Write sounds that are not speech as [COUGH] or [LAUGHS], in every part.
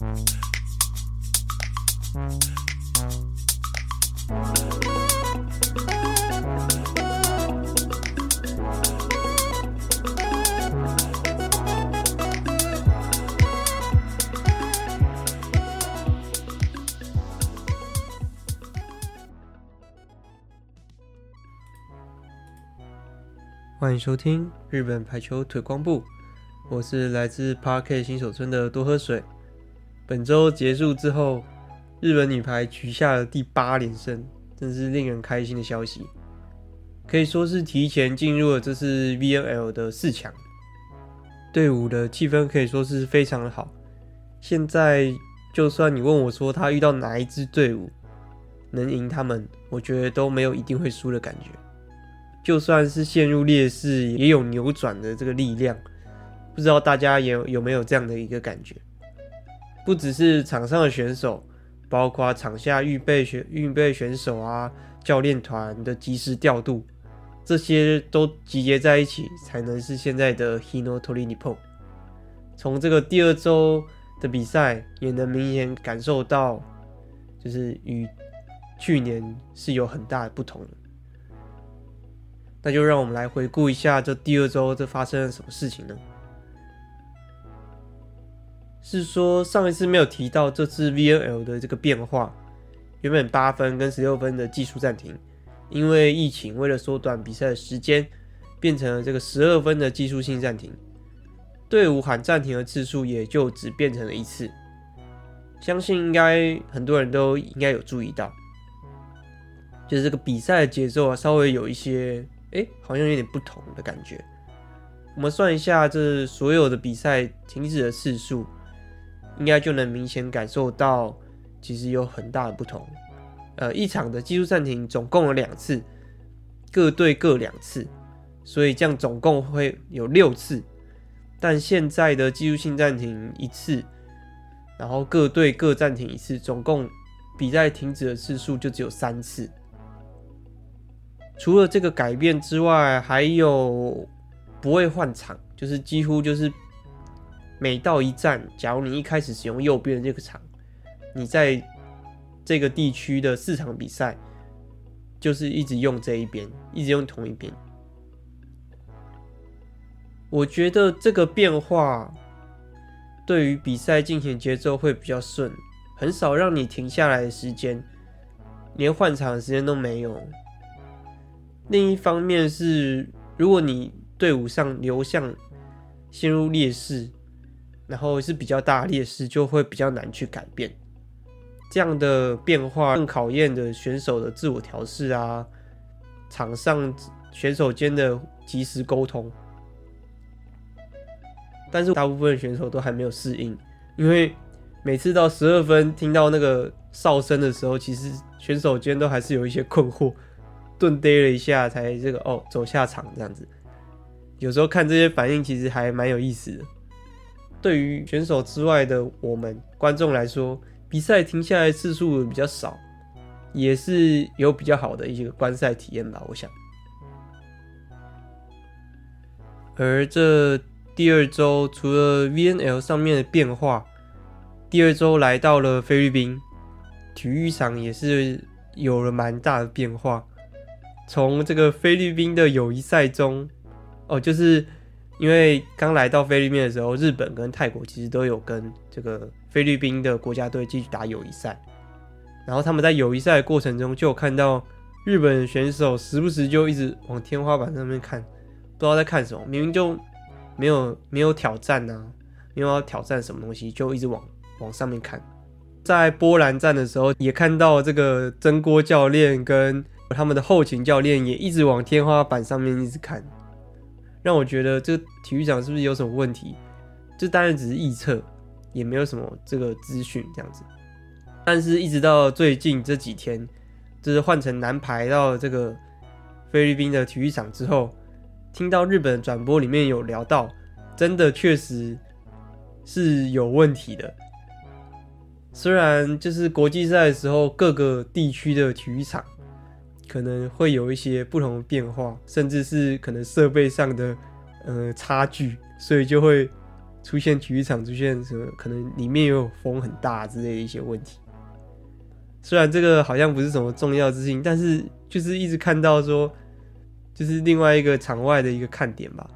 欢迎收听日本排球推广部，我是来自 Park 新手村的多喝水。本周结束之后，日本女排取下了第八连胜，真是令人开心的消息。可以说是提前进入了这次 VNL 的四强，队伍的气氛可以说是非常的好。现在就算你问我说他遇到哪一支队伍能赢他们，我觉得都没有一定会输的感觉。就算是陷入劣势，也有扭转的这个力量。不知道大家有有没有这样的一个感觉？不只是场上的选手，包括场下预备选预备选手啊，教练团的及时调度，这些都集结在一起，才能是现在的 Hino Tori Nippon。从这个第二周的比赛，也能明显感受到，就是与去年是有很大的不同。那就让我们来回顾一下这第二周这发生了什么事情呢？是说上一次没有提到这次 VNL 的这个变化，原本八分跟十六分的技术暂停，因为疫情为了缩短比赛的时间，变成了这个十二分的技术性暂停，队伍喊暂停的次数也就只变成了一次。相信应该很多人都应该有注意到，就是这个比赛的节奏啊，稍微有一些。哎，好像有点不同的感觉。我们算一下，这所有的比赛停止的次数，应该就能明显感受到，其实有很大的不同。呃，一场的技术暂停总共有两次，各队各两次，所以这样总共会有六次。但现在的技术性暂停一次，然后各队各暂停一次，总共比赛停止的次数就只有三次。除了这个改变之外，还有不会换场，就是几乎就是每到一站，假如你一开始使用右边的这个场，你在这个地区的四场比赛，就是一直用这一边，一直用同一边。我觉得这个变化对于比赛进行节奏会比较顺，很少让你停下来的时间，连换场的时间都没有。另一方面是，如果你队伍上流向陷入劣势，然后是比较大劣势，就会比较难去改变。这样的变化更考验的选手的自我调试啊，场上选手间的及时沟通。但是大部分选手都还没有适应，因为每次到十二分听到那个哨声的时候，其实选手间都还是有一些困惑。顿呆了一下，才这个哦走下场这样子。有时候看这些反应，其实还蛮有意思的。对于选手之外的我们观众来说，比赛停下来次数比较少，也是有比较好的一个观赛体验吧。我想。而这第二周，除了 VNL 上面的变化，第二周来到了菲律宾，体育场也是有了蛮大的变化。从这个菲律宾的友谊赛中，哦，就是因为刚来到菲律宾的时候，日本跟泰国其实都有跟这个菲律宾的国家队继续打友谊赛，然后他们在友谊赛的过程中，就看到日本选手时不时就一直往天花板上面看，不知道在看什么，明明就没有没有挑战呐、啊，没有要挑战什么东西，就一直往往上面看。在波兰站的时候，也看到这个曾国教练跟。他们的后勤教练也一直往天花板上面一直看，让我觉得这个体育场是不是有什么问题？这当然只是臆测，也没有什么这个资讯这样子。但是，一直到最近这几天，就是换成男排到这个菲律宾的体育场之后，听到日本转播里面有聊到，真的确实是有问题的。虽然就是国际赛的时候，各个地区的体育场。可能会有一些不同的变化，甚至是可能设备上的呃差距，所以就会出现体育场出现什么，可能里面也有风很大之类的一些问题。虽然这个好像不是什么重要之情，但是就是一直看到说，就是另外一个场外的一个看点吧。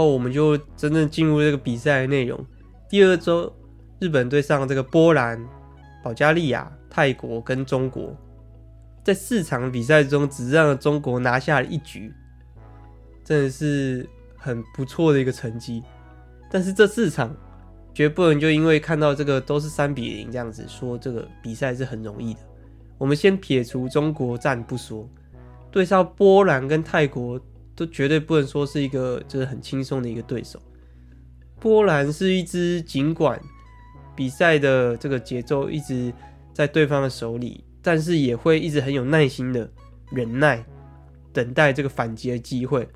后我们就真正进入这个比赛的内容。第二周，日本对上这个波兰、保加利亚、泰国跟中国，在四场比赛中只让中国拿下了一局，真的是很不错的一个成绩。但是这四场绝不能就因为看到这个都是三比零这样子说这个比赛是很容易的。我们先撇除中国战不说，对上波兰跟泰国。都绝对不能说是一个就是很轻松的一个对手。波兰是一支尽管比赛的这个节奏一直在对方的手里，但是也会一直很有耐心的忍耐，等待这个反击的机会，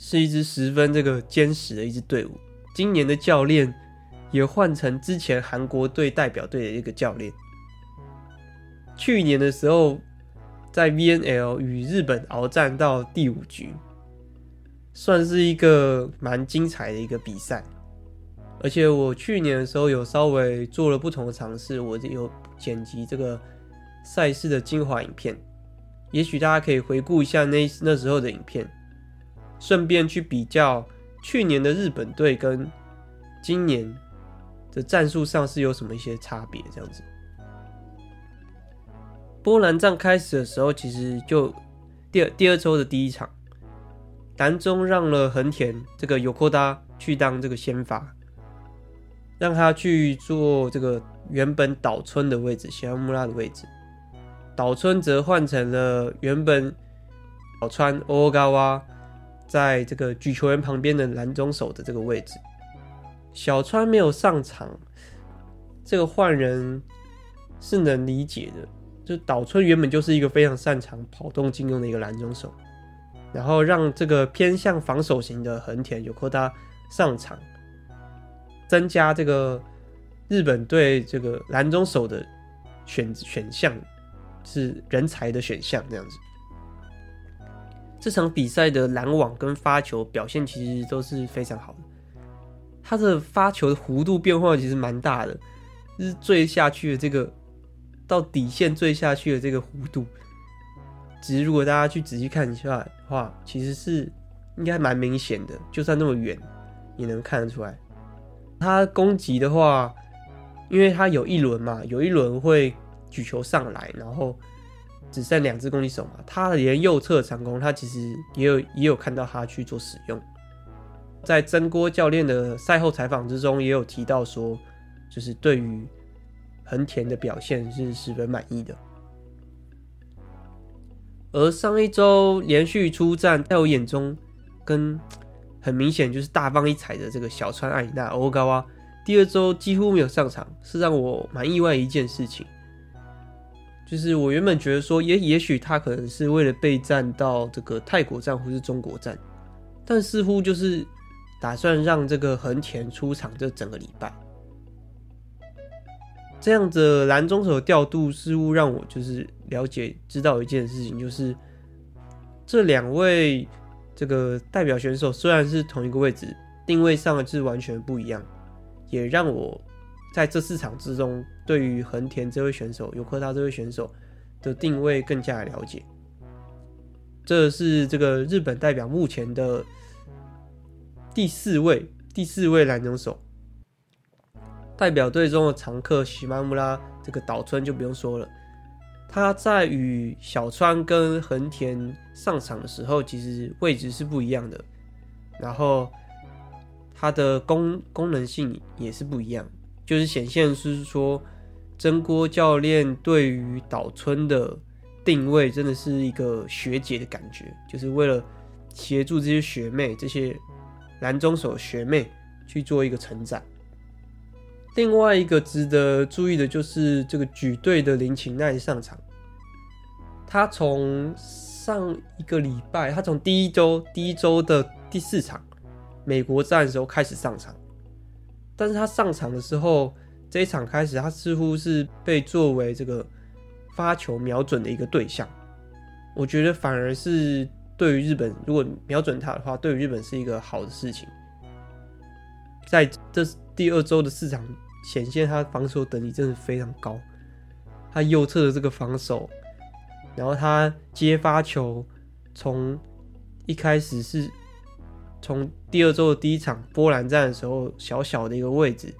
是一支十分这个坚实的一支队伍。今年的教练也换成之前韩国队代表队的一个教练。去年的时候。在 VNL 与日本鏖战到第五局，算是一个蛮精彩的一个比赛。而且我去年的时候有稍微做了不同的尝试，我有剪辑这个赛事的精华影片。也许大家可以回顾一下那那时候的影片，顺便去比较去年的日本队跟今年的战术上是有什么一些差别，这样子。波兰战开始的时候，其实就第二第二周的第一场，蓝中让了横田这个有扣搭去当这个先发，让他去做这个原本岛村的位置，小木拉的位置。岛村则换成了原本小川欧高瓦在这个举球员旁边的蓝中手的这个位置。小川没有上场，这个换人是能理解的。就岛村原本就是一个非常擅长跑动进攻的一个蓝中手，然后让这个偏向防守型的横田有扩大上场，增加这个日本队这个蓝中手的选选项是人才的选项这样子。这场比赛的拦网跟发球表现其实都是非常好的，他的发球的弧度变化其实蛮大的，就是坠下去的这个。到底线坠下去的这个弧度，其实如果大家去仔细看一下的话，其实是应该蛮明显的。就算那么远，也能看得出来。他攻击的话，因为他有一轮嘛，有一轮会举球上来，然后只剩两只攻击手嘛，他连右侧长攻，他其实也有也有看到他去做使用。在真锅教练的赛后采访之中，也有提到说，就是对于。横田的表现是十分满意的，而上一周连续出战，在我眼中跟很明显就是大放异彩的这个小川爱里娜欧高啊，第二周几乎没有上场，是让我蛮意外一件事情。就是我原本觉得说，也也许他可能是为了备战到这个泰国战或是中国战，但似乎就是打算让这个横田出场这整个礼拜。这样子蓝中手调度似乎让我就是了解知道一件事情，就是这两位这个代表选手虽然是同一个位置，定位上是完全不一样，也让我在这四场之中对于横田这位选手、尤克他这位选手的定位更加了解。这是这个日本代表目前的第四位第四位蓝中手。代表队中的常客喜马木拉这个岛村就不用说了，他在与小川跟横田上场的时候，其实位置是不一样的，然后他的功功能性也是不一样，就是显现是说真锅教练对于岛村的定位真的是一个学姐的感觉，就是为了协助这些学妹、这些蓝中手学妹去做一个成长。另外一个值得注意的就是这个举队的林琴奈上场，他从上一个礼拜，他从第一周第一周的第四场美国站的时候开始上场，但是他上场的时候，这一场开始，他似乎是被作为这个发球瞄准的一个对象。我觉得反而是对于日本，如果瞄准他的话，对于日本是一个好的事情。在这第二周的市场显现，他防守等级真的非常高。他右侧的这个防守，然后他接发球，从一开始是从第二周的第一场波兰站的时候小小的一个位置，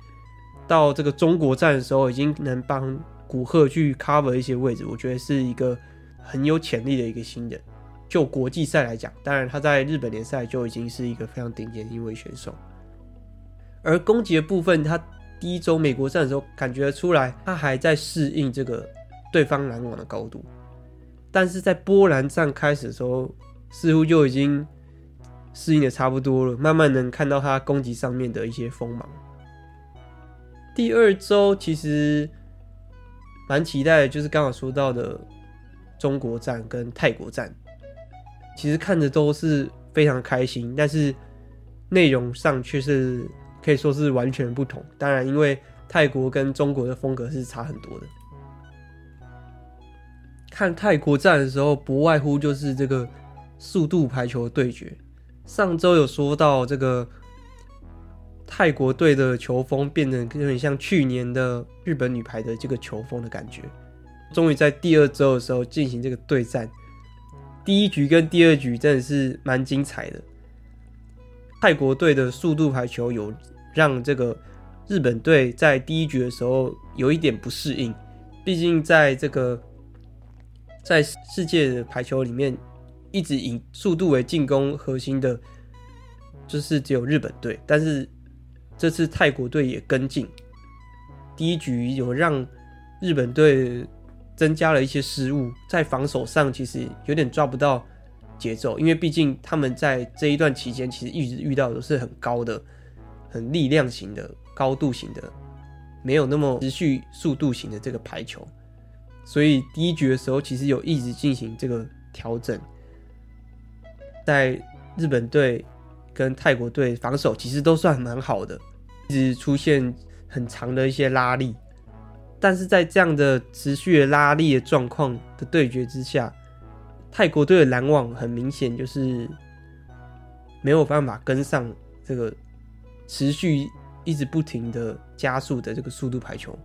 到这个中国站的时候，已经能帮古贺去 cover 一些位置。我觉得是一个很有潜力的一个新人。就国际赛来讲，当然他在日本联赛就已经是一个非常顶尖的一位选手。而攻击的部分，他第一周美国站的时候，感觉出来他还在适应这个对方拦网的高度，但是在波兰站开始的时候，似乎就已经适应的差不多了，慢慢能看到他攻击上面的一些锋芒。第二周其实蛮期待的，就是刚好说到的中国站跟泰国站，其实看着都是非常开心，但是内容上却是。可以说是完全不同。当然，因为泰国跟中国的风格是差很多的。看泰国站的时候，不外乎就是这个速度排球对决。上周有说到这个泰国队的球风变得有点像去年的日本女排的这个球风的感觉。终于在第二周的时候进行这个对战，第一局跟第二局真的是蛮精彩的。泰国队的速度排球有让这个日本队在第一局的时候有一点不适应，毕竟在这个在世界的排球里面，一直以速度为进攻核心的，就是只有日本队。但是这次泰国队也跟进，第一局有让日本队增加了一些失误，在防守上其实有点抓不到节奏，因为毕竟他们在这一段期间，其实一直遇到的都是很高的、很力量型的、高度型的，没有那么持续速度型的这个排球。所以第一局的时候，其实有一直进行这个调整。在日本队跟泰国队防守其实都算蛮好的，一直出现很长的一些拉力，但是在这样的持续的拉力的状况的对决之下。泰国队的拦网很明显就是没有办法跟上这个持续一直不停的加速的这个速度排球，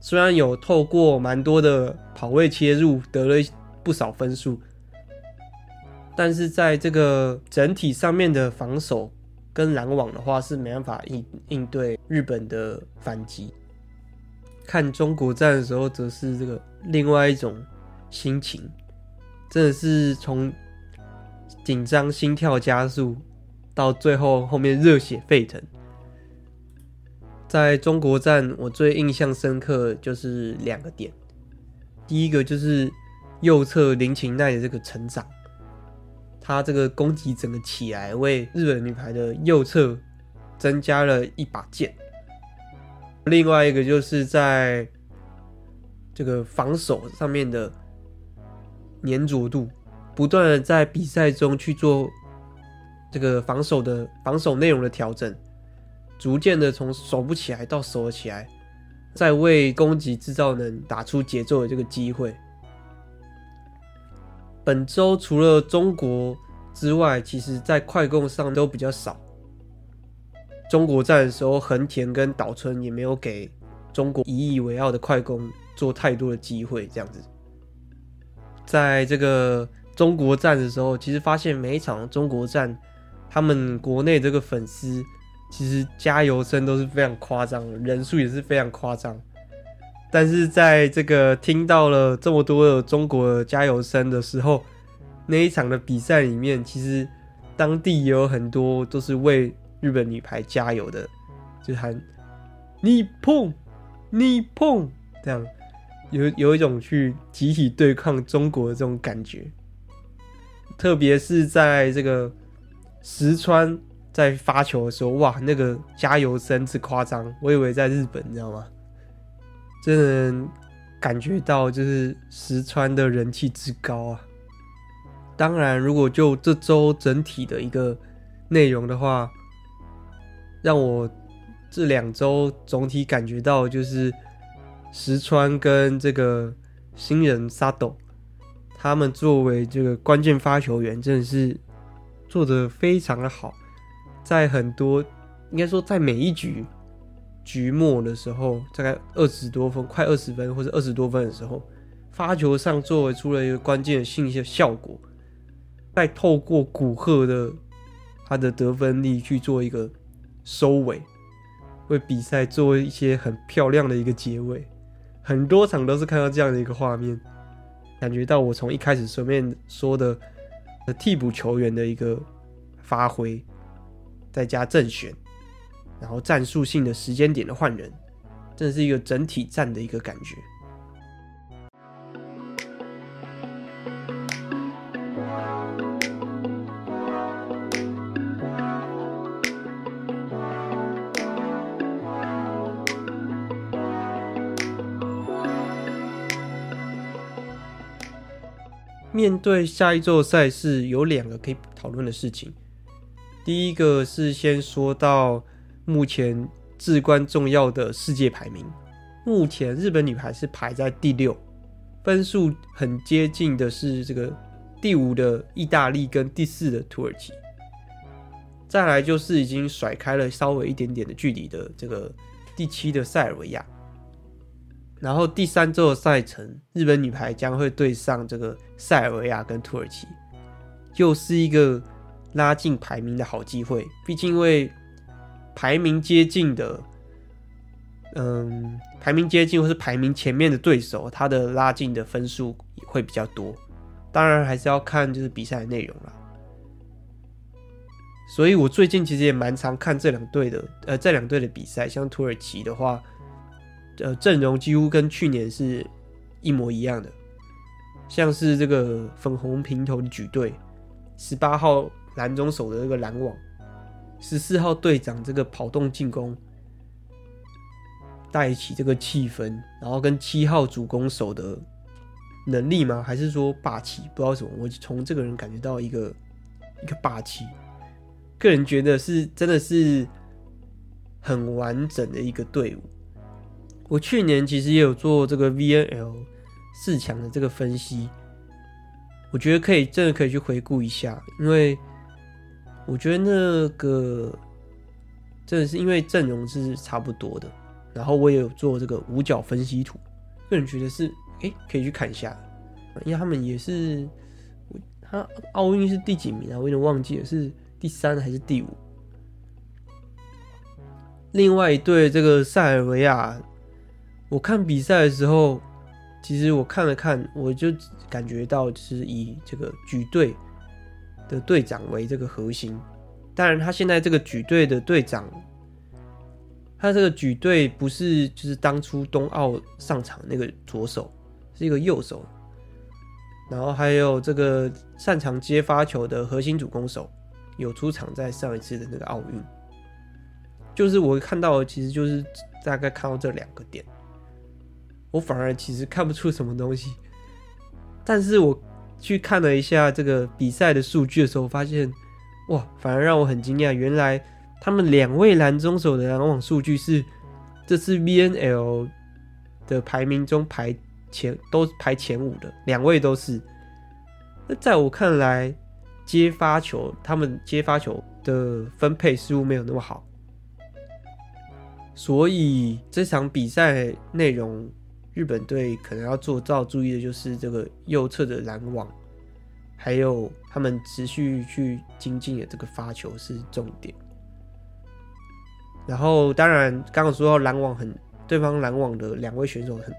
虽然有透过蛮多的跑位切入得了不少分数，但是在这个整体上面的防守跟拦网的话是没办法应应对日本的反击。看中国站的时候，则是这个另外一种心情。真的是从紧张、心跳加速，到最后后面热血沸腾。在中国站，我最印象深刻就是两个点。第一个就是右侧林琴奈的这个成长，他这个攻击整个起来，为日本女排的右侧增加了一把剑。另外一个就是在这个防守上面的。粘着度，不断的在比赛中去做这个防守的防守内容的调整，逐渐的从守不起来到守了起来，在为攻击制造能打出节奏的这个机会。本周除了中国之外，其实在快攻上都比较少。中国站的时候，横田跟岛村也没有给中国引以为傲的快攻做太多的机会，这样子。在这个中国站的时候，其实发现每一场中国站，他们国内这个粉丝其实加油声都是非常夸张，人数也是非常夸张。但是在这个听到了这么多的中国的加油声的时候，那一场的比赛里面，其实当地也有很多都是为日本女排加油的，就喊“你碰，你碰”这样。有有一种去集体对抗中国的这种感觉，特别是在这个石川在发球的时候，哇，那个加油声之夸张，我以为在日本，你知道吗？真的感觉到就是石川的人气之高啊！当然，如果就这周整体的一个内容的话，让我这两周总体感觉到就是石川跟这个新人沙斗，他们作为这个关键发球员，真的是做的非常的好。在很多，应该说在每一局局末的时候，大概二十多分，快二十分或者二十多分的时候，发球上作为出了一个关键的信息效果，再透过古贺的他的得分力去做一个收尾，为比赛做一些很漂亮的一个结尾。很多场都是看到这样的一个画面，感觉到我从一开始随便说的替补球员的一个发挥。再加正选，然后战术性的时间点的换人，这是一个整体战的一个感觉。面对下一周赛事，有两个可以讨论的事情。第一个是先说到目前至关重要的世界排名，目前日本女排是排在第六，分数很接近的是这个第五的意大利跟第四的土耳其，再来就是已经甩开了稍微一点点的距离的这个第七的塞尔维亚，然后第三周的赛程，日本女排将会对上这个塞尔维亚跟土耳其，又是一个。拉近排名的好机会，毕竟因为排名接近的，嗯，排名接近或是排名前面的对手，他的拉近的分数会比较多。当然还是要看就是比赛的内容啦。所以我最近其实也蛮常看这两队的，呃，这两队的比赛。像土耳其的话，呃，阵容几乎跟去年是一模一样的，像是这个粉红平头的举队，十八号。蓝中手的这个拦网，十四号队长这个跑动进攻，带起这个气氛，然后跟七号主攻手的能力吗？还是说霸气？不知道什么，我从这个人感觉到一个一个霸气。个人觉得是真的是很完整的一个队伍。我去年其实也有做这个 VNL 四强的这个分析，我觉得可以真的可以去回顾一下，因为。我觉得那个真的是因为阵容是差不多的，然后我也有做这个五角分析图，个人觉得是哎可以去看一下，因为他们也是他奥运是第几名啊？我有点忘记了，是第三还是第五？另外一队这个塞尔维亚，我看比赛的时候，其实我看了看，我就感觉到是以这个举队。的队长为这个核心，当然他现在这个举队的队长，他这个举队不是就是当初冬奥上场那个左手，是一个右手，然后还有这个擅长接发球的核心主攻手，有出场在上一次的那个奥运，就是我看到其实就是大概看到这两个点，我反而其实看不出什么东西，但是我。去看了一下这个比赛的数据的时候，发现哇，反而让我很惊讶。原来他们两位拦中手的拦网数据是这次 VNL 的排名中排前，都排前五的，两位都是。那在我看来，接发球他们接发球的分配似乎没有那么好，所以这场比赛内容。日本队可能要做到注意的就是这个右侧的拦网，还有他们持续去精进的这个发球是重点。然后，当然刚刚说到拦网很，对方拦网的两位选手很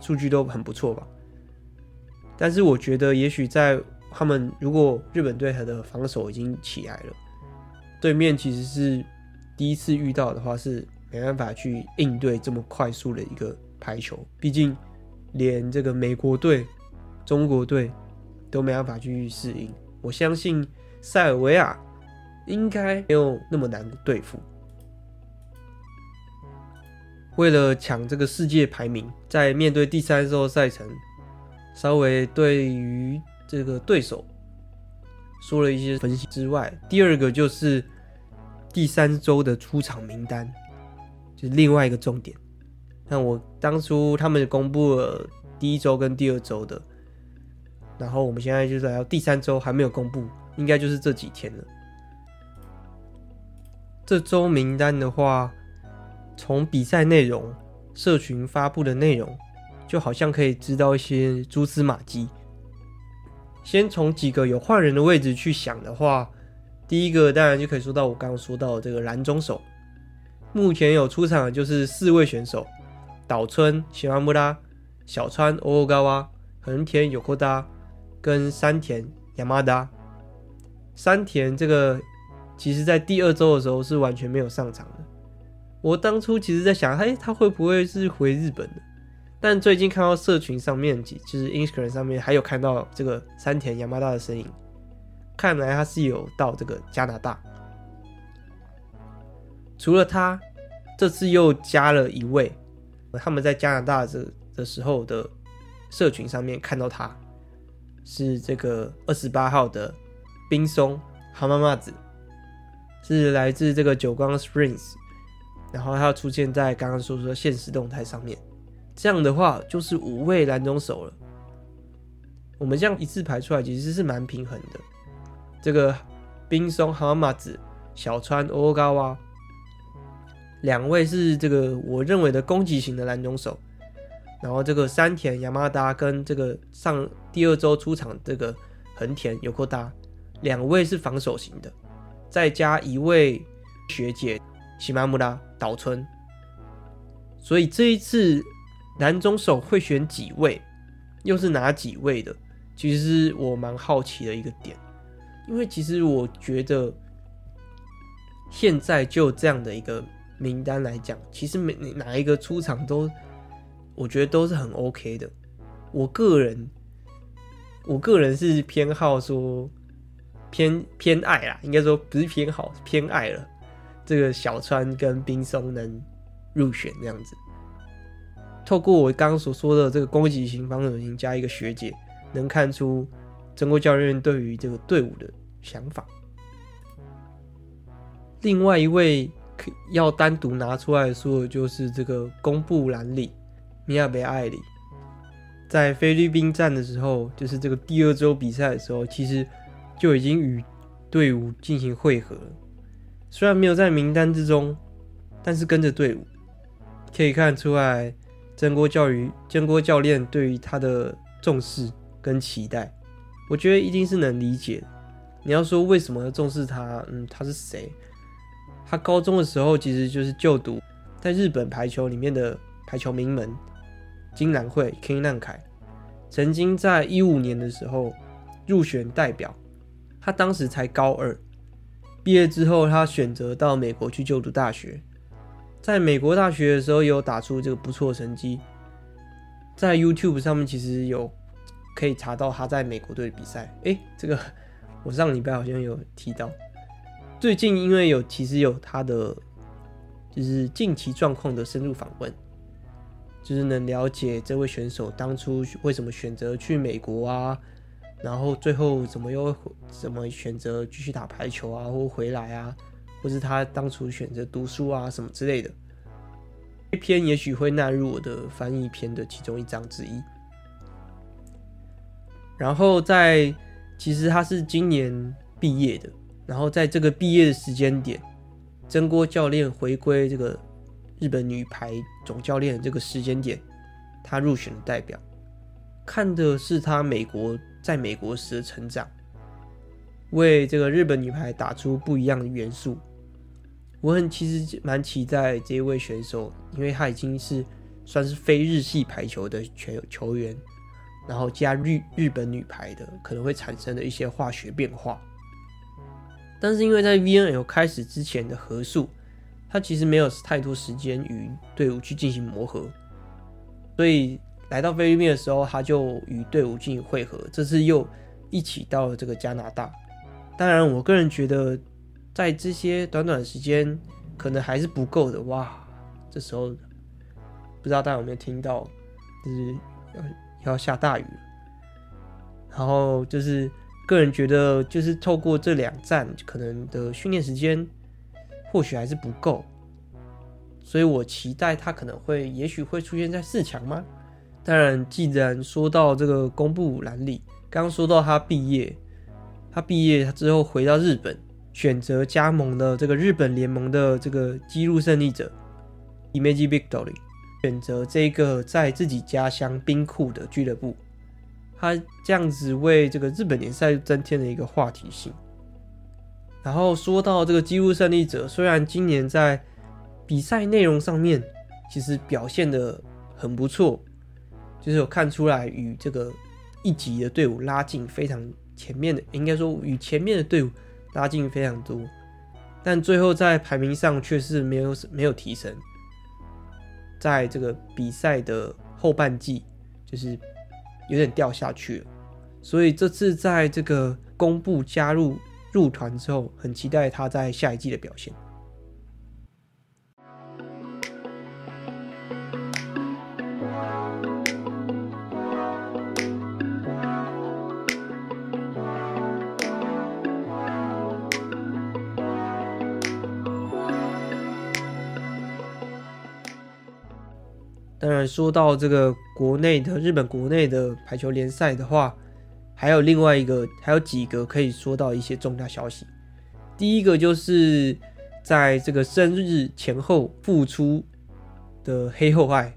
数据都很不错吧。但是我觉得，也许在他们如果日本队他的防守已经起来了，对面其实是第一次遇到的话，是没办法去应对这么快速的一个。排球，毕竟连这个美国队、中国队都没办法去适应。我相信塞尔维亚应该没有那么难对付。为了抢这个世界排名，在面对第三周赛程，稍微对于这个对手说了一些分析之外，第二个就是第三周的出场名单，就是另外一个重点。那我当初他们公布了第一周跟第二周的，然后我们现在就是来到第三周还没有公布，应该就是这几天了。这周名单的话。从比赛内容、社群发布的内容，就好像可以知道一些蛛丝马迹。先从几个有换人的位置去想的话，第一个当然就可以说到我刚刚说到的这个蓝中手，目前有出场的就是四位选手：岛村喜马木拉、小川欧欧高哇、横田有扣达跟山田亚麻达。山田这个其实在第二周的时候是完全没有上场的。我当初其实在想，哎，他会不会是回日本的？但最近看到社群上面，就是 Instagram 上面还有看到这个山田亚麻达的身影，看来他是有到这个加拿大。除了他，这次又加了一位，他们在加拿大这的时候的社群上面看到他，是这个二十八号的冰松蛤妈妈子，是来自这个久光 Springs。然后他出现在刚刚说说现实动态上面，这样的话就是五位蓝中手了。我们这样一字排出来，其实是蛮平衡的。这个冰松蛤妈子、小川欧高哇，两位是这个我认为的攻击型的蓝中手，然后这个山田亚麻达跟这个上第二周出场这个横田有扣达，两位是防守型的，再加一位学姐。喜马木拉岛村，所以这一次蓝中手会选几位，又是哪几位的？其实我蛮好奇的一个点，因为其实我觉得现在就这样的一个名单来讲，其实每哪一个出场都，我觉得都是很 OK 的。我个人，我个人是偏好说偏偏爱啦，应该说不是偏好，偏爱了。这个小川跟冰松能入选这样子，透过我刚刚所说的这个攻击型、防守型加一个学姐，能看出真锅教练对于这个队伍的想法。另外一位要单独拿出来说的，就是这个宫部蓝里、米亚贝艾里，在菲律宾站的时候，就是这个第二周比赛的时候，其实就已经与队伍进行会合了。虽然没有在名单之中，但是跟着队伍，可以看出来真锅教育真锅教练对于他的重视跟期待，我觉得一定是能理解。你要说为什么要重视他？嗯，他是谁？他高中的时候其实就是就读在日本排球里面的排球名门金兰会 King Nankai，曾经在一五年的时候入选代表，他当时才高二。毕业之后，他选择到美国去就读大学。在美国大学的时候，有打出这个不错的成绩。在 YouTube 上面，其实有可以查到他在美国队的比赛。诶，这个 [LAUGHS] 我上礼拜好像有提到。最近因为有其实有他的就是近期状况的深入访问，就是能了解这位选手当初为什么选择去美国啊。然后最后怎么又怎么选择继续打排球啊，或回来啊，或是他当初选择读书啊什么之类的，这篇也许会纳入我的翻译篇的其中一章之一。然后在其实他是今年毕业的，然后在这个毕业的时间点，真锅教练回归这个日本女排总教练的这个时间点，他入选了代表，看的是他美国。在美国时的成长，为这个日本女排打出不一样的元素。我很其实蛮期待这一位选手，因为他已经是算是非日系排球的球球员，然后加日日本女排的可能会产生的一些化学变化。但是因为在 VNL 开始之前的合宿，他其实没有太多时间与队伍去进行磨合，所以。来到菲律宾的时候，他就与队伍进行会合。这次又一起到了这个加拿大。当然，我个人觉得在这些短短的时间，可能还是不够的。哇，这时候不知道大家有没有听到，就是要要下大雨。然后就是个人觉得，就是透过这两站可能的训练时间，或许还是不够。所以我期待他可能会，也许会出现在四强吗？当然，既然说到这个公布栏里，刚说到他毕业，他毕业他之后回到日本，选择加盟了这个日本联盟的这个纪录胜利者 Himeji Victory，选择这个在自己家乡兵库的俱乐部，他这样子为这个日本联赛增添了一个话题性。然后说到这个姬路胜利者，虽然今年在比赛内容上面其实表现的很不错。就是有看出来与这个一级的队伍拉近非常前面的，应该说与前面的队伍拉近非常多，但最后在排名上却是没有没有提升，在这个比赛的后半季就是有点掉下去了，所以这次在这个公布加入入团之后，很期待他在下一季的表现。当然，说到这个国内的日本国内的排球联赛的话，还有另外一个，还有几个可以说到一些重大消息。第一个就是在这个生日前后复出的黑后爱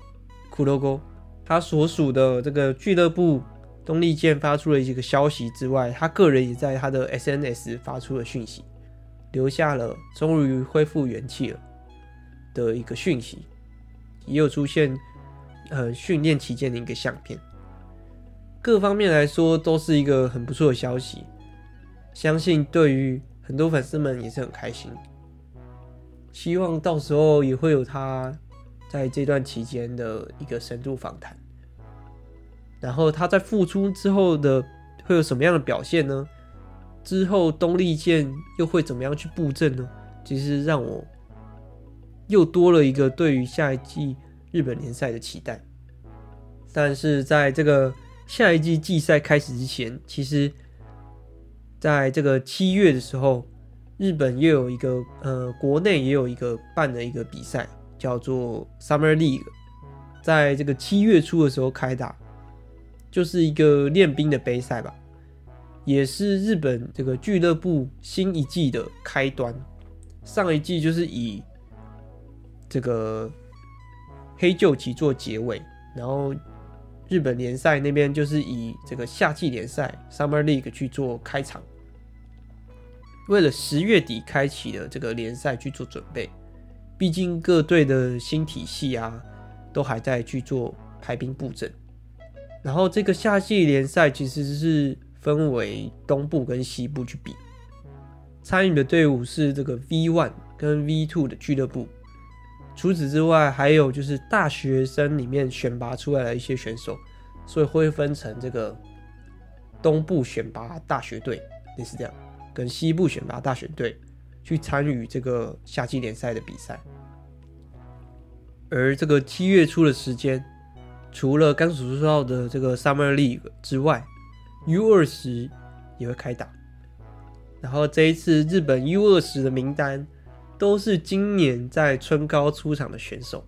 骷髅沟，他所属的这个俱乐部东丽健发出了一个消息之外，他个人也在他的 SNS 发出了讯息，留下了终于恢复元气了的一个讯息，也有出现。呃，训练期间的一个相片，各方面来说都是一个很不错的消息，相信对于很多粉丝们也是很开心。希望到时候也会有他在这段期间的一个深度访谈，然后他在复出之后的会有什么样的表现呢？之后东丽健又会怎么样去布阵呢？其实让我又多了一个对于下一季。日本联赛的期待，但是在这个下一季季赛开始之前，其实在这个七月的时候，日本又有一个呃，国内也有一个办的一个比赛，叫做 Summer League，在这个七月初的时候开打，就是一个练兵的杯赛吧，也是日本这个俱乐部新一季的开端。上一季就是以这个。黑旧旗做结尾，然后日本联赛那边就是以这个夏季联赛 Summer League 去做开场，为了十月底开启的这个联赛去做准备。毕竟各队的新体系啊，都还在去做排兵布阵。然后这个夏季联赛其实是分为东部跟西部去比，参与的队伍是这个 V One 跟 V Two 的俱乐部。除此之外，还有就是大学生里面选拔出来的一些选手，所以会分成这个东部选拔大学队，类似这样，跟西部选拔大学队去参与这个夏季联赛的比赛。而这个七月初的时间，除了刚所说到的这个 Summer League 之外，U 二十也会开打。然后这一次日本 U 二十的名单。都是今年在春高出场的选手，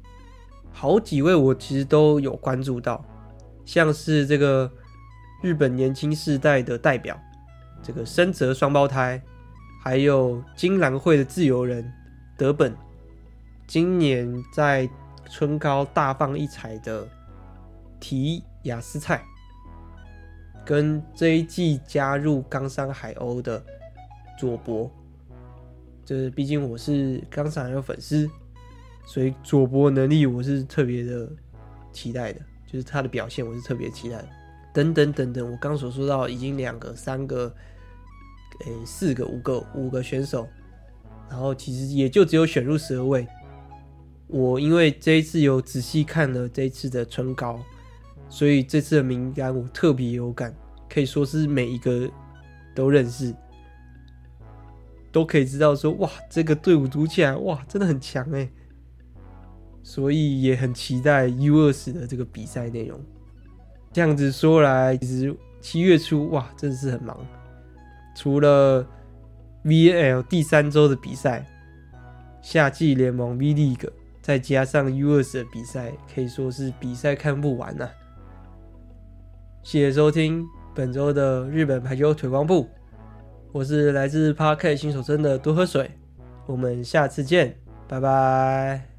好几位我其实都有关注到，像是这个日本年轻世代的代表，这个深泽双胞胎，还有金兰会的自由人德本，今年在春高大放异彩的提亚斯菜，跟这一季加入冈山海鸥的佐伯。就是，毕竟我是冈山海鸥粉丝，所以佐伯能力我是特别的期待的，就是他的表现我是特别期待。等等等等，我刚所说到已经两个、三个、诶、四个、五个、五个选手，然后其实也就只有选入十二位。我因为这一次有仔细看了这一次的春高，所以这次的名单我特别有感，可以说是每一个都认识。都可以知道说，哇，这个队伍组起来，哇，真的很强哎。所以也很期待 U20 的这个比赛内容。这样子说来，其实七月初哇，真的是很忙。除了 VNL 第三周的比赛，夏季联盟 V League，再加上 U20 的比赛，可以说是比赛看不完呐、啊。谢谢收听本周的日本排球推广部，我是来自 Park 新手村的多喝水，我们下次见，拜拜。